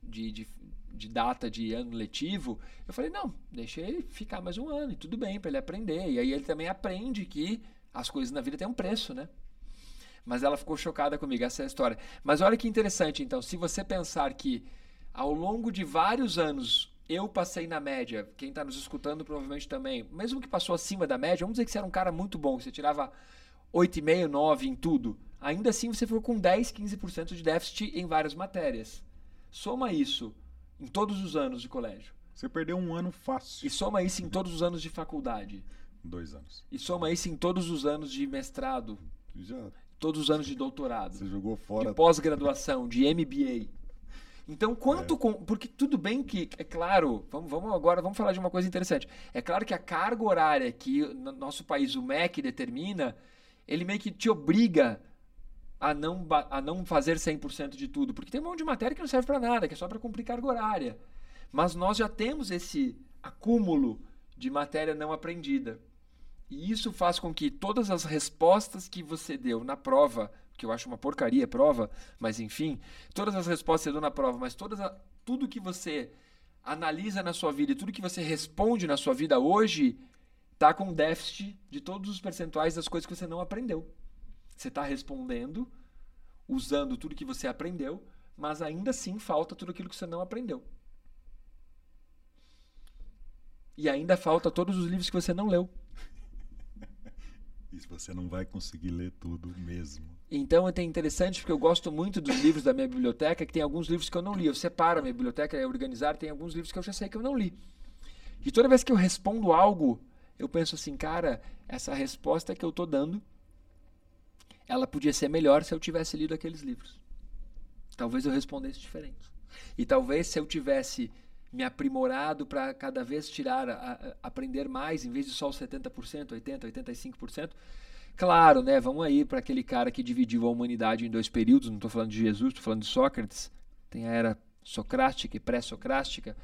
de, de, de data de ano letivo, eu falei, não, deixa ele ficar mais um ano, e tudo bem, para ele aprender. E aí ele também aprende que as coisas na vida têm um preço, né? Mas ela ficou chocada comigo, essa é a história. Mas olha que interessante, então, se você pensar que ao longo de vários anos eu passei na média, quem está nos escutando provavelmente também, mesmo que passou acima da média, vamos dizer que você era um cara muito bom, que você tirava 8,5, 9 em tudo, ainda assim você ficou com 10, 15% de déficit em várias matérias. Soma isso em todos os anos de colégio. Você perdeu um ano fácil. E soma isso em todos os anos de faculdade. Dois anos. E soma isso em todos os anos de mestrado. Já. todos os anos de doutorado, Você jogou fora. de pós-graduação, de MBA. Então, quanto com. Porque tudo bem que, é claro, vamos, vamos agora vamos falar de uma coisa interessante. É claro que a carga horária que no nosso país o MEC determina, ele meio que te obriga a não, a não fazer 100% de tudo. Porque tem um monte de matéria que não serve para nada, que é só para cumprir carga horária. Mas nós já temos esse acúmulo de matéria não aprendida. E isso faz com que todas as respostas que você deu na prova, que eu acho uma porcaria prova, mas enfim, todas as respostas que você deu na prova, mas todas a- tudo que você analisa na sua vida e tudo que você responde na sua vida hoje tá com déficit de todos os percentuais das coisas que você não aprendeu. Você está respondendo usando tudo que você aprendeu, mas ainda assim falta tudo aquilo que você não aprendeu. E ainda falta todos os livros que você não leu. E você não vai conseguir ler tudo mesmo. Então é interessante porque eu gosto muito dos livros da minha biblioteca, que tem alguns livros que eu não li. Eu separo a minha biblioteca, é organizar, tem alguns livros que eu já sei que eu não li. E toda vez que eu respondo algo, eu penso assim, cara, essa resposta que eu tô dando, ela podia ser melhor se eu tivesse lido aqueles livros. Talvez eu respondesse diferente. E talvez se eu tivesse me aprimorado para cada vez tirar, a- a- aprender mais, em vez de só os 70%, 80%, 85%, Claro, né? Vamos aí para aquele cara que dividiu a humanidade em dois períodos. Não estou falando de Jesus, estou falando de Sócrates. Tem a era socrática e pré-socrática,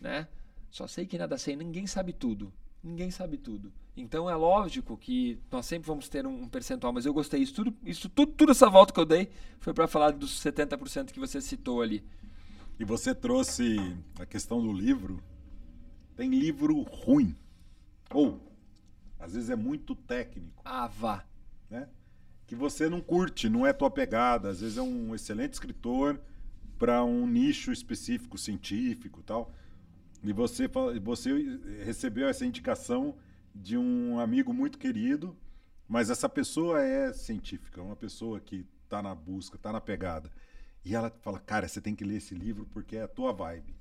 né? Só sei que nada sei. Ninguém sabe tudo. Ninguém sabe tudo. Então é lógico que nós sempre vamos ter um percentual, mas eu gostei. Isso tudo, isso tudo, tudo essa volta que eu dei foi para falar dos 70% que você citou ali. E você trouxe a questão do livro. Tem livro ruim. Ou, às vezes é muito técnico, Ah, vá. né? Que você não curte, não é tua pegada. Às vezes é um excelente escritor para um nicho específico científico, e tal. E você você recebeu essa indicação de um amigo muito querido, mas essa pessoa é científica, uma pessoa que está na busca, está na pegada. E ela fala, cara, você tem que ler esse livro porque é a tua vibe.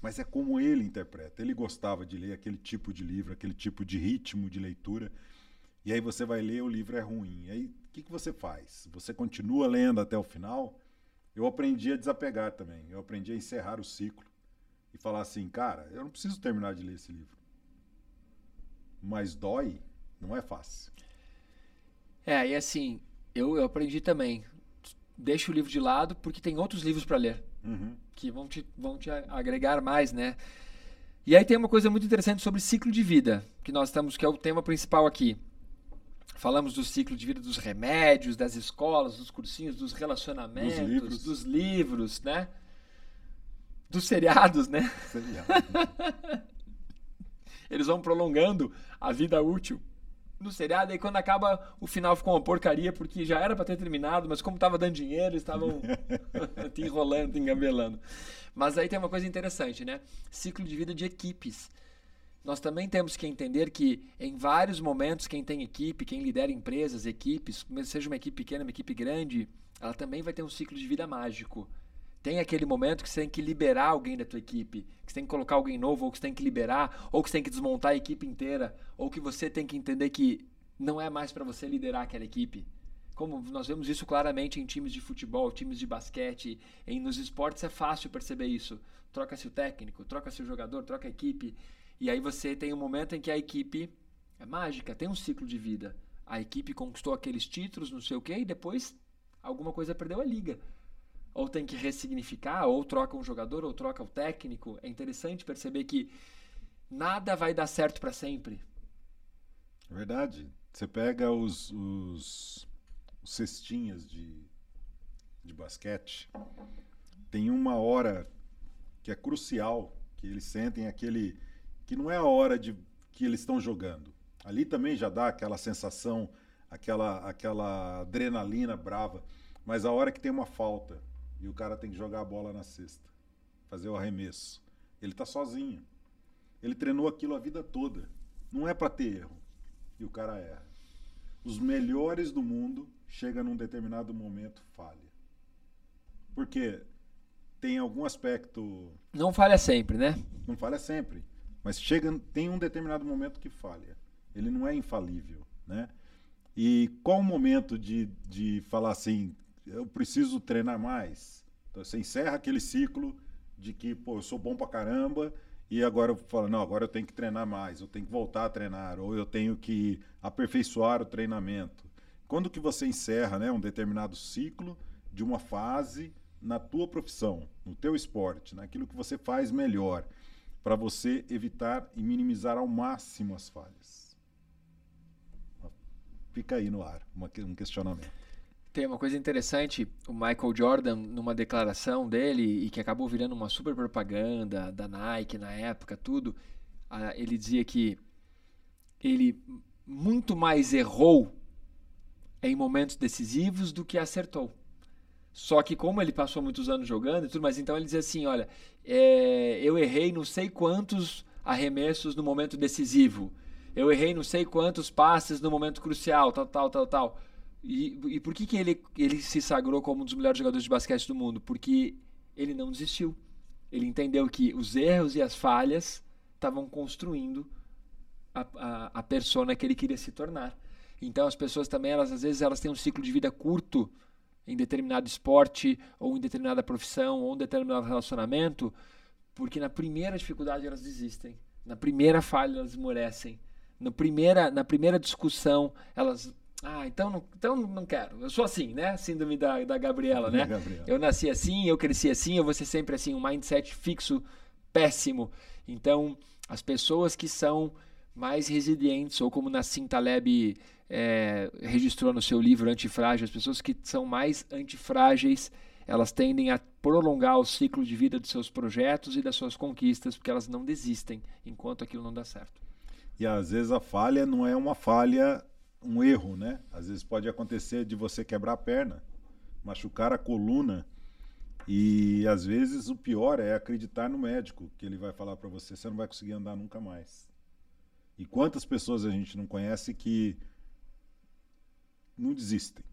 Mas é como ele interpreta. Ele gostava de ler aquele tipo de livro, aquele tipo de ritmo de leitura. E aí você vai ler, o livro é ruim. Aí o que, que você faz? Você continua lendo até o final? Eu aprendi a desapegar também. Eu aprendi a encerrar o ciclo e falar assim, cara, eu não preciso terminar de ler esse livro. Mas dói, não é fácil. É, e assim, eu, eu aprendi também. Deixa o livro de lado porque tem outros livros para ler. Uhum. que vão te, vão te agregar mais, né? E aí tem uma coisa muito interessante sobre ciclo de vida, que nós estamos, que é o tema principal aqui. Falamos do ciclo de vida dos remédios, das escolas, dos cursinhos, dos relacionamentos, Dos livros. dos livros, né? Dos seriados, né? Seriado. <laughs> Eles vão prolongando a vida útil no seriado, e quando acaba, o final ficou uma porcaria, porque já era para ter terminado, mas como tava dando dinheiro, eles estavam <laughs> <laughs> te enrolando, te engabelando. Mas aí tem uma coisa interessante, né? Ciclo de vida de equipes. Nós também temos que entender que em vários momentos quem tem equipe, quem lidera empresas, equipes, seja uma equipe pequena, uma equipe grande, ela também vai ter um ciclo de vida mágico. Tem aquele momento que você tem que liberar alguém da tua equipe, que você tem que colocar alguém novo, ou que você tem que liberar, ou que você tem que desmontar a equipe inteira, ou que você tem que entender que não é mais para você liderar aquela equipe. Como nós vemos isso claramente em times de futebol, times de basquete, em nos esportes é fácil perceber isso. Troca-se o técnico, troca-se o jogador, troca a equipe, e aí você tem um momento em que a equipe é mágica, tem um ciclo de vida. A equipe conquistou aqueles títulos, não sei o quê, e depois alguma coisa perdeu a liga ou tem que ressignificar, ou troca um jogador, ou troca o técnico. É interessante perceber que nada vai dar certo para sempre. Verdade. Você pega os, os, os cestinhas de, de basquete, tem uma hora que é crucial, que eles sentem aquele. que não é a hora de que eles estão jogando. Ali também já dá aquela sensação, aquela, aquela adrenalina brava, mas a hora que tem uma falta e o cara tem que jogar a bola na cesta, fazer o arremesso, ele tá sozinho. Ele treinou aquilo a vida toda. Não é para ter erro e o cara erra. Os melhores do mundo chega num determinado momento falha. Porque tem algum aspecto, Não falha sempre, né? não falha sempre, mas chega tem um determinado momento que falha. Ele não é infalível, né? E qual o momento de, de falar assim, eu preciso treinar mais? Então, você encerra aquele ciclo de que, pô, eu sou bom pra caramba e agora eu falo, não, agora eu tenho que treinar mais, eu tenho que voltar a treinar, ou eu tenho que aperfeiçoar o treinamento. Quando que você encerra né, um determinado ciclo de uma fase na tua profissão, no teu esporte, naquilo que você faz melhor, para você evitar e minimizar ao máximo as falhas? Fica aí no ar, uma, um questionamento. Tem uma coisa interessante, o Michael Jordan, numa declaração dele, e que acabou virando uma super propaganda da Nike na época, tudo, ele dizia que ele muito mais errou em momentos decisivos do que acertou. Só que como ele passou muitos anos jogando e tudo, mas então ele dizia assim, olha, é, eu errei não sei quantos arremessos no momento decisivo, eu errei não sei quantos passes no momento crucial, tal, tal, tal, tal. E, e por que, que ele, ele se sagrou como um dos melhores jogadores de basquete do mundo? Porque ele não desistiu. Ele entendeu que os erros e as falhas estavam construindo a, a, a persona que ele queria se tornar. Então as pessoas também, elas às vezes elas têm um ciclo de vida curto em determinado esporte ou em determinada profissão ou em determinado relacionamento, porque na primeira dificuldade elas desistem, na primeira falha elas esmorecem, na primeira, na primeira discussão elas ah, então não, então não quero. Eu sou assim, né? Síndrome da, da Gabriela, né? Gabriela. Eu nasci assim, eu cresci assim, eu vou ser sempre assim, um mindset fixo, péssimo. Então, as pessoas que são mais resilientes, ou como Nassim Taleb é, registrou no seu livro Antifrágil, as pessoas que são mais antifrágeis, elas tendem a prolongar o ciclo de vida dos seus projetos e das suas conquistas, porque elas não desistem enquanto aquilo não dá certo. E às vezes a falha não é uma falha um erro, né? Às vezes pode acontecer de você quebrar a perna, machucar a coluna e às vezes o pior é acreditar no médico, que ele vai falar para você, você não vai conseguir andar nunca mais. E quantas pessoas a gente não conhece que não desistem?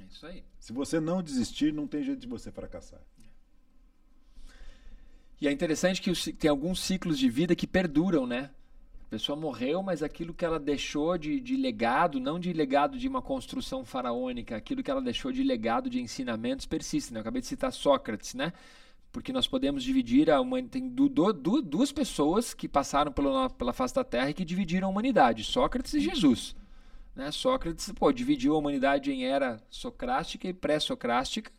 É isso aí. Se você não desistir, não tem jeito de você fracassar. E é interessante que tem alguns ciclos de vida que perduram, né? A pessoa morreu, mas aquilo que ela deixou de, de legado, não de legado de uma construção faraônica, aquilo que ela deixou de legado de ensinamentos persiste. Né? Eu acabei de citar Sócrates, né? Porque nós podemos dividir a humanidade. Tem du, du, duas pessoas que passaram pela, pela face da Terra e que dividiram a humanidade: Sócrates e Jesus. Né? Sócrates pô, dividiu a humanidade em era socrática e pré-socrática,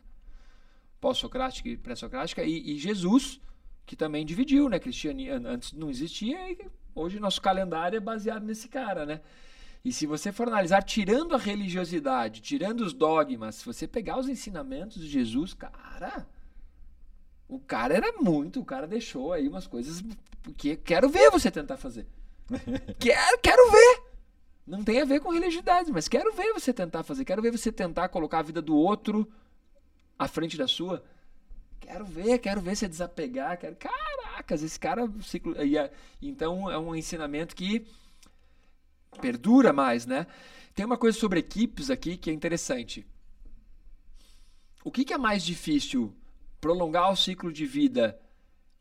pós-socrática e pré-socrática, e, e Jesus, que também dividiu, né? Cristiani, antes não existia e Hoje nosso calendário é baseado nesse cara, né? E se você for analisar, tirando a religiosidade, tirando os dogmas, se você pegar os ensinamentos de Jesus, cara, o cara era muito, o cara deixou aí umas coisas que quero ver você tentar fazer. <laughs> quero, quero ver. Não tem a ver com religiosidade, mas quero ver você tentar fazer, quero ver você tentar colocar a vida do outro à frente da sua. Quero ver, quero ver se desapegar, quero, caracas, esse cara ciclo, então é um ensinamento que perdura mais, né? Tem uma coisa sobre equipes aqui que é interessante. O que, que é mais difícil? Prolongar o ciclo de vida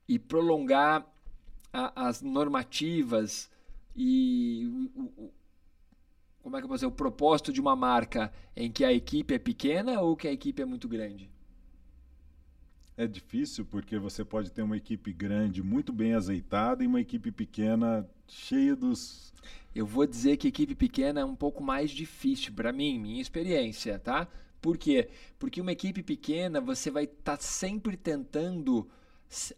e prolongar a, as normativas e o, o, como é que eu posso dizer, o propósito de uma marca em que a equipe é pequena ou que a equipe é muito grande? É difícil porque você pode ter uma equipe grande, muito bem azeitada, e uma equipe pequena cheia dos. Eu vou dizer que equipe pequena é um pouco mais difícil para mim, minha experiência, tá? Por quê? Porque uma equipe pequena você vai estar tá sempre tentando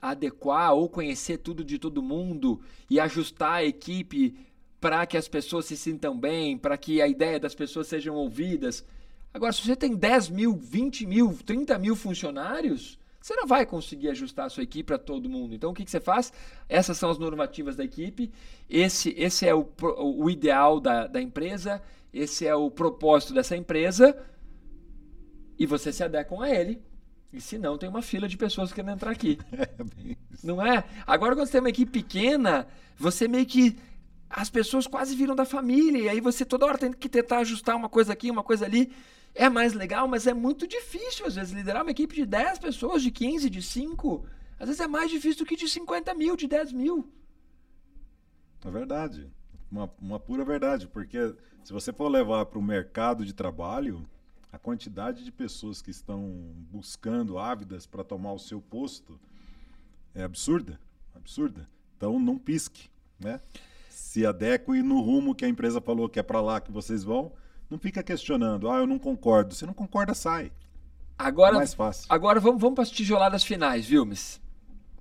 adequar ou conhecer tudo de todo mundo e ajustar a equipe para que as pessoas se sintam bem, para que a ideia das pessoas sejam ouvidas. Agora, se você tem 10 mil, 20 mil, 30 mil funcionários, você não vai conseguir ajustar a sua equipe para todo mundo. Então, o que, que, você faz? Essas são as normativas da equipe, esse, esse é o, o ideal da, da empresa, esse é o propósito dessa empresa, e você se adequa a ele. E se não, tem uma fila de pessoas querendo entrar aqui. <laughs> É não é? Agora, quando você tem uma equipe pequena, você meio que. As pessoas quase viram da família, e aí você toda hora tem que tentar ajustar uma coisa aqui, uma coisa ali é mais legal, mas é muito difícil, às vezes, liderar uma equipe de 10 pessoas, de 15, de 5. Às vezes é mais difícil do que de 50 mil, de 10 mil. É verdade. uma, uma pura verdade, porque se você for levar para o mercado de trabalho, a quantidade de pessoas que estão buscando, ávidas para tomar o seu posto, é absurda, absurda. Então não pisque, né? Se adeque no rumo que a empresa falou que é para lá que vocês vão, não fica questionando, ah, eu não concordo. Se não concorda, sai. Agora, é mais fácil. Agora vamos, vamos para as tijoladas finais, viu, Miss?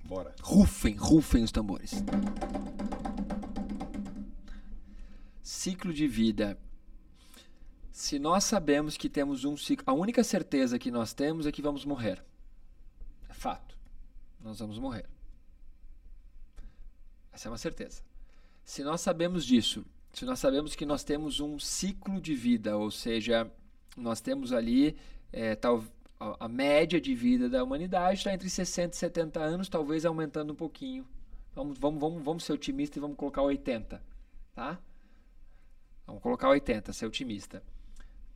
Bora. Rufem, rufem os tambores. Ciclo de vida. Se nós sabemos que temos um ciclo, a única certeza que nós temos é que vamos morrer. É fato. Nós vamos morrer. Essa é uma certeza. Se nós sabemos disso, se nós sabemos que nós temos um ciclo de vida, ou seja, nós temos ali é, tal, a, média de vida da humanidade está entre 60 e 70 anos, talvez aumentando um pouquinho. Vamos, vamos, vamos, vamos ser otimistas e vamos colocar 80, tá? Vamos colocar 80, ser otimista.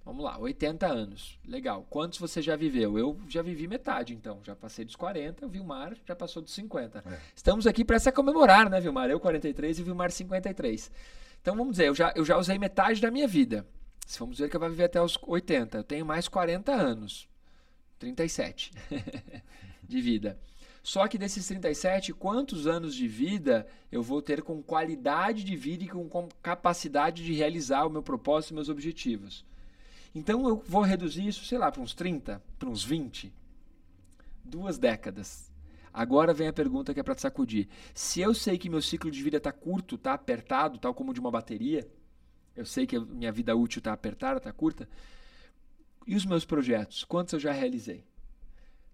Vamos lá, 80 anos. Legal. Quantos você já viveu? Eu já vivi metade, então. Já passei dos 40, o Vilmar já passou dos 50. É. Estamos aqui para se comemorar, né, Vilmar? Eu 43 e o Vilmar 53. Então vamos dizer, eu já, eu já usei metade da minha vida. Se vamos ver que eu vou viver até os 80. Eu tenho mais 40 anos. 37 <laughs> de vida. Só que desses 37, quantos anos de vida eu vou ter com qualidade de vida e com, capacidade de realizar o meu propósito e meus objetivos? Então eu vou reduzir isso, sei lá, para uns 30, para uns 20. Duas décadas. Agora vem a pergunta que é para te sacudir. Se eu sei que meu ciclo de vida está curto, está apertado, tal como de uma bateria, eu sei que minha vida útil está apertada, está curta, e os meus projetos? Quantos eu já realizei?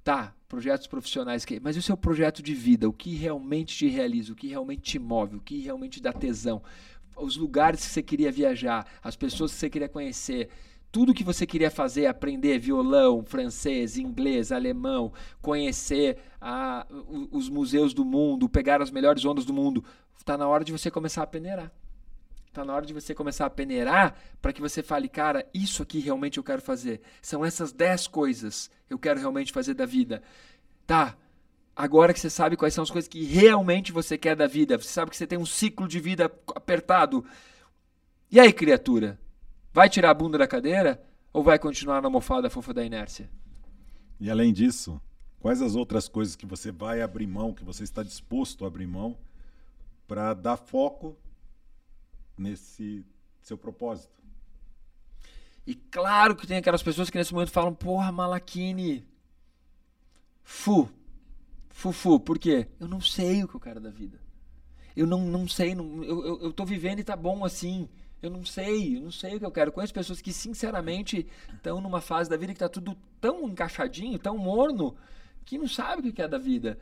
Tá, projetos profissionais mas e o seu projeto de vida? O que realmente te realiza? O que realmente te move? O que realmente dá tesão? Os lugares que você queria viajar, as pessoas que você queria conhecer, tudo que você queria fazer, aprender violão, francês, inglês, alemão, conhecer a, os museus do mundo, pegar as melhores ondas do mundo, está na hora de você começar a peneirar. Está na hora de você começar a peneirar para que você fale, cara, isso aqui realmente eu quero fazer. São essas 10 coisas que eu quero realmente fazer da vida. Tá, agora que você sabe quais são as coisas que realmente você quer da vida, você sabe que você tem um ciclo de vida apertado. E aí, criatura? Vai tirar a bunda da cadeira ou vai continuar na almofada fofa da inércia? E além disso, quais as outras coisas que você vai abrir mão, que você está disposto a abrir mão para dar foco nesse seu propósito. E claro que tem aquelas pessoas que nesse momento falam, porra, Malakini, fu, fu, fu, por quê? Eu não sei o que eu quero da vida. Eu não, não sei, não, eu, eu, eu tô vivendo e tá bom assim. Eu não sei, eu não sei o que eu quero. Conheço pessoas que, sinceramente, estão numa fase da vida que tá tudo tão encaixadinho, tão morno, que não sabe o que quer da vida.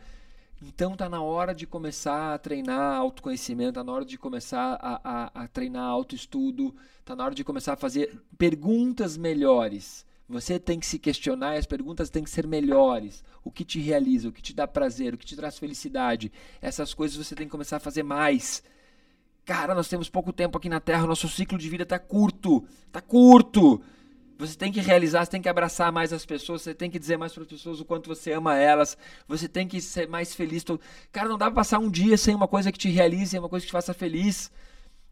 Então tá na hora de começar a treinar autoconhecimento, tá na hora de começar a, a, a treinar autoestudo, tá na hora de começar a fazer perguntas melhores. Você tem que se questionar e as perguntas têm que ser melhores. O que te realiza, o que te dá prazer, o que te traz felicidade. Essas coisas você tem que começar a fazer mais. Cara, nós temos pouco tempo aqui na Terra, nosso ciclo de vida está curto. Está curto. Você tem que realizar, você tem que abraçar mais as pessoas, você tem que dizer mais para as pessoas o quanto você ama elas, você tem que ser mais feliz. Cara, não dá para passar um dia sem uma coisa que te realize, uma coisa que te faça feliz.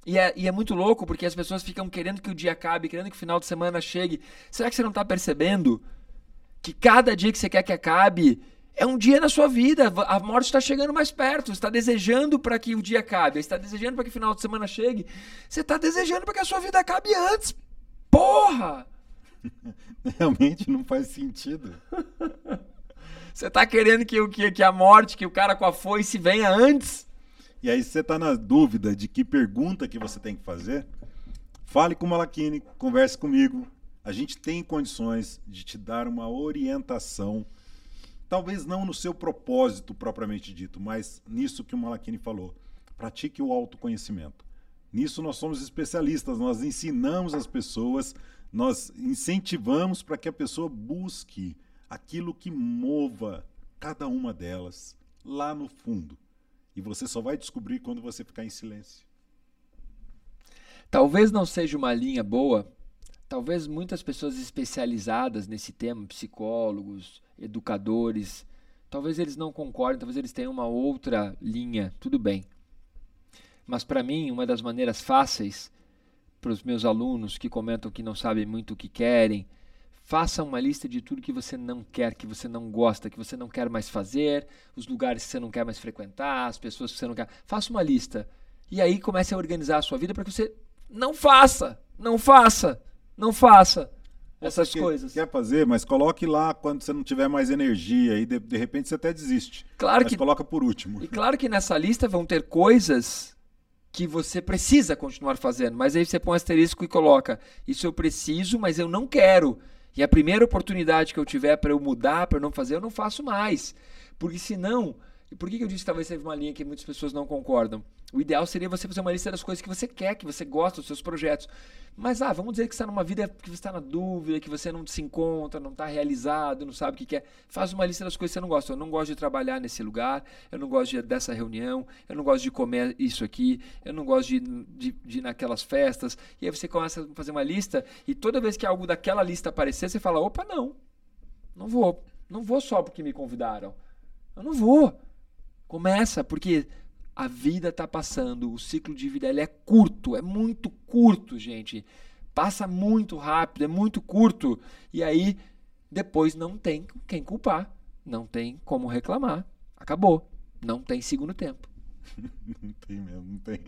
E é, e é muito louco porque as pessoas ficam querendo que o dia acabe, querendo que o final de semana chegue. Será que você não está percebendo que cada dia que você quer que acabe é um dia na sua vida. A morte está chegando mais perto. Você está desejando para que o dia acabe. Você está desejando para que o final de semana chegue. Você está desejando para que a sua vida acabe antes. Porra! <laughs> Realmente não faz sentido. <laughs> Você tá querendo que, que, que a morte, que o cara com a foice venha antes? E aí você tá na dúvida de que pergunta que você tem que fazer? Fale com o Malakini, converse comigo. A gente tem condições de te dar uma orientação, talvez não no seu propósito propriamente dito, mas nisso que o Malakini falou. Pratique o autoconhecimento. Nisso nós somos especialistas, nós ensinamos as pessoas nós incentivamos para que a pessoa busque aquilo que mova cada uma delas lá no fundo. E você só vai descobrir quando você ficar em silêncio. Talvez não seja uma linha boa, talvez muitas pessoas especializadas nesse tema, psicólogos, educadores, talvez eles não concordem, talvez eles tenham uma outra linha, tudo bem. Mas para mim, uma das maneiras fáceis para os meus alunos que comentam que não sabem muito o que querem, faça uma lista de tudo que você não quer, que você não gosta, que você não quer mais fazer, os lugares que você não quer mais frequentar, as pessoas que você não quer. Faça uma lista. E aí comece a organizar a sua vida para que você não faça, não faça, não faça essas você coisas. Quer fazer, mas coloque lá quando você não tiver mais energia e de, de repente você até desiste. Claro mas que coloca por último. E claro que nessa lista vão ter coisas que você precisa continuar fazendo, mas aí você põe um asterisco e coloca: isso eu preciso, mas eu não quero. E a primeira oportunidade que eu tiver para eu mudar, para eu não fazer, eu não faço mais. Porque senão, e por que eu disse que talvez seja uma linha que muitas pessoas não concordam? O ideal seria você fazer uma lista das coisas que você quer, que você gosta, dos seus projetos. Mas, ah, vamos dizer que está numa vida que você está na dúvida, que você não se encontra, não está realizado, não sabe o que quer. Faz uma lista das coisas que você não gosta. Eu não gosto de trabalhar nesse lugar, eu não gosto de, dessa reunião, eu não gosto de comer isso aqui, eu não gosto de, de, de ir naquelas festas. E aí você começa a fazer uma lista e toda vez que algo daquela lista aparecer, você fala: opa, não, não vou. Não vou só porque me convidaram. Eu não vou. Começa, porque a vida está passando, o ciclo de vida ele é curto, é muito curto, gente. Passa muito rápido, é muito curto. E aí, depois não tem quem culpar, não tem como reclamar. Acabou. Não tem segundo tempo. <laughs> Não tem mesmo, não tem,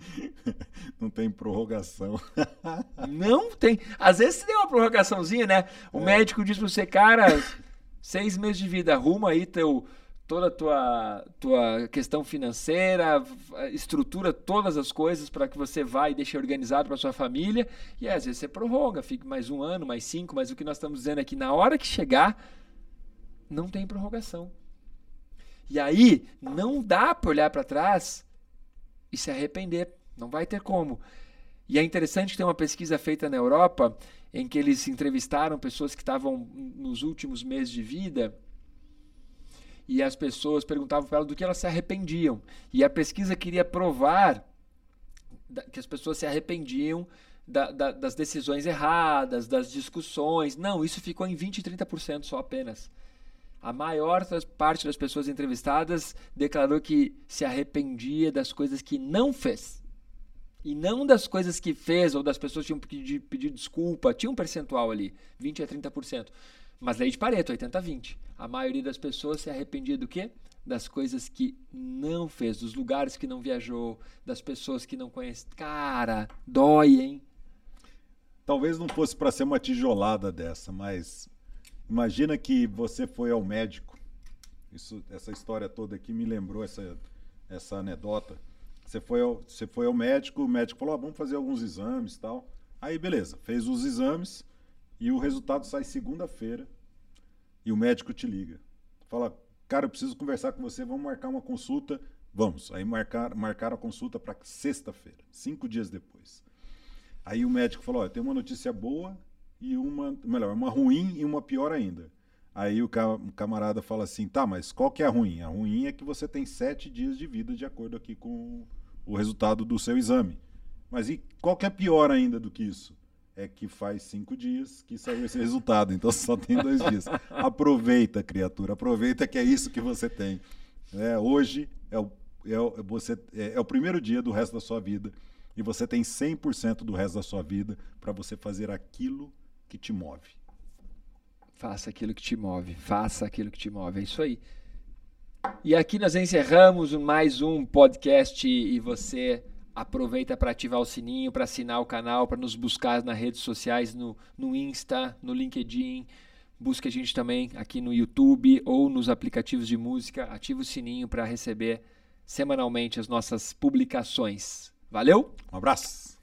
<laughs> não tem prorrogação. <laughs> Não tem. Às vezes tem uma prorrogaçãozinha, né? O é. médico diz para você, cara, seis meses de vida, arruma aí teu toda a tua, tua questão financeira, estrutura todas as coisas para que você vá e deixe organizado para sua família. E às vezes você prorroga, fica mais um ano, mais cinco, mas o que nós estamos dizendo é que na hora que chegar, não tem prorrogação. E aí, não dá para olhar para trás e se arrepender. Não vai ter como. E é interessante que tem uma pesquisa feita na Europa em que eles entrevistaram pessoas que estavam nos últimos meses de vida e as pessoas perguntavam para ela do que elas se arrependiam. E a pesquisa queria provar que as pessoas se arrependiam da, da, das decisões erradas, das discussões. Não, isso ficou em 20 e 30% só apenas. A maior parte das pessoas entrevistadas declarou que se arrependia das coisas que não fez. E não das coisas que fez ou das pessoas que tinham pedido pedir desculpa. Tinha um percentual ali, 20 a 30%. Mas lei de Pareto, 80-20. A maioria das pessoas se arrependia do quê? Das coisas que não fez, dos lugares que não viajou, das pessoas que não conhece. Cara, dói, hein? Talvez não fosse para ser uma tijolada dessa, mas imagina que você foi ao médico. Isso, essa história toda aqui me lembrou essa, essa anedota. Você foi, ao, você foi ao médico, o médico falou: ah, vamos fazer alguns exames tal. Aí, beleza, fez os exames e o resultado sai segunda-feira e o médico te liga. Fala, cara, eu preciso conversar com você, vamos marcar uma consulta. Vamos. Aí marcar, marcaram a consulta para sexta-feira, cinco dias depois. Aí o médico falou: Olha, tem uma notícia boa e uma, melhor, uma ruim e uma pior ainda. Aí o camarada fala assim: Tá, mas qual que é a ruim? A ruim é que você tem sete dias de vida de acordo aqui com o resultado do seu exame. Mas e qual que é pior ainda do que isso? É que faz cinco dias que saiu esse resultado, então só tem dois dias. Aproveita, criatura, aproveita que é isso que você tem. É, hoje é o, é, o, você, é, é o primeiro dia do resto da sua vida e você tem 100% do resto da sua vida para você fazer aquilo que te move. Faça aquilo que te move, faça aquilo que te move, é isso aí. E aqui nós encerramos mais um podcast e você Aproveita para ativar o sininho, para assinar o canal, para nos buscar nas redes sociais, no, no Insta, no LinkedIn. Busque a gente também aqui no YouTube ou nos aplicativos de música. Ative o sininho para receber semanalmente as nossas publicações. Valeu? Um abraço!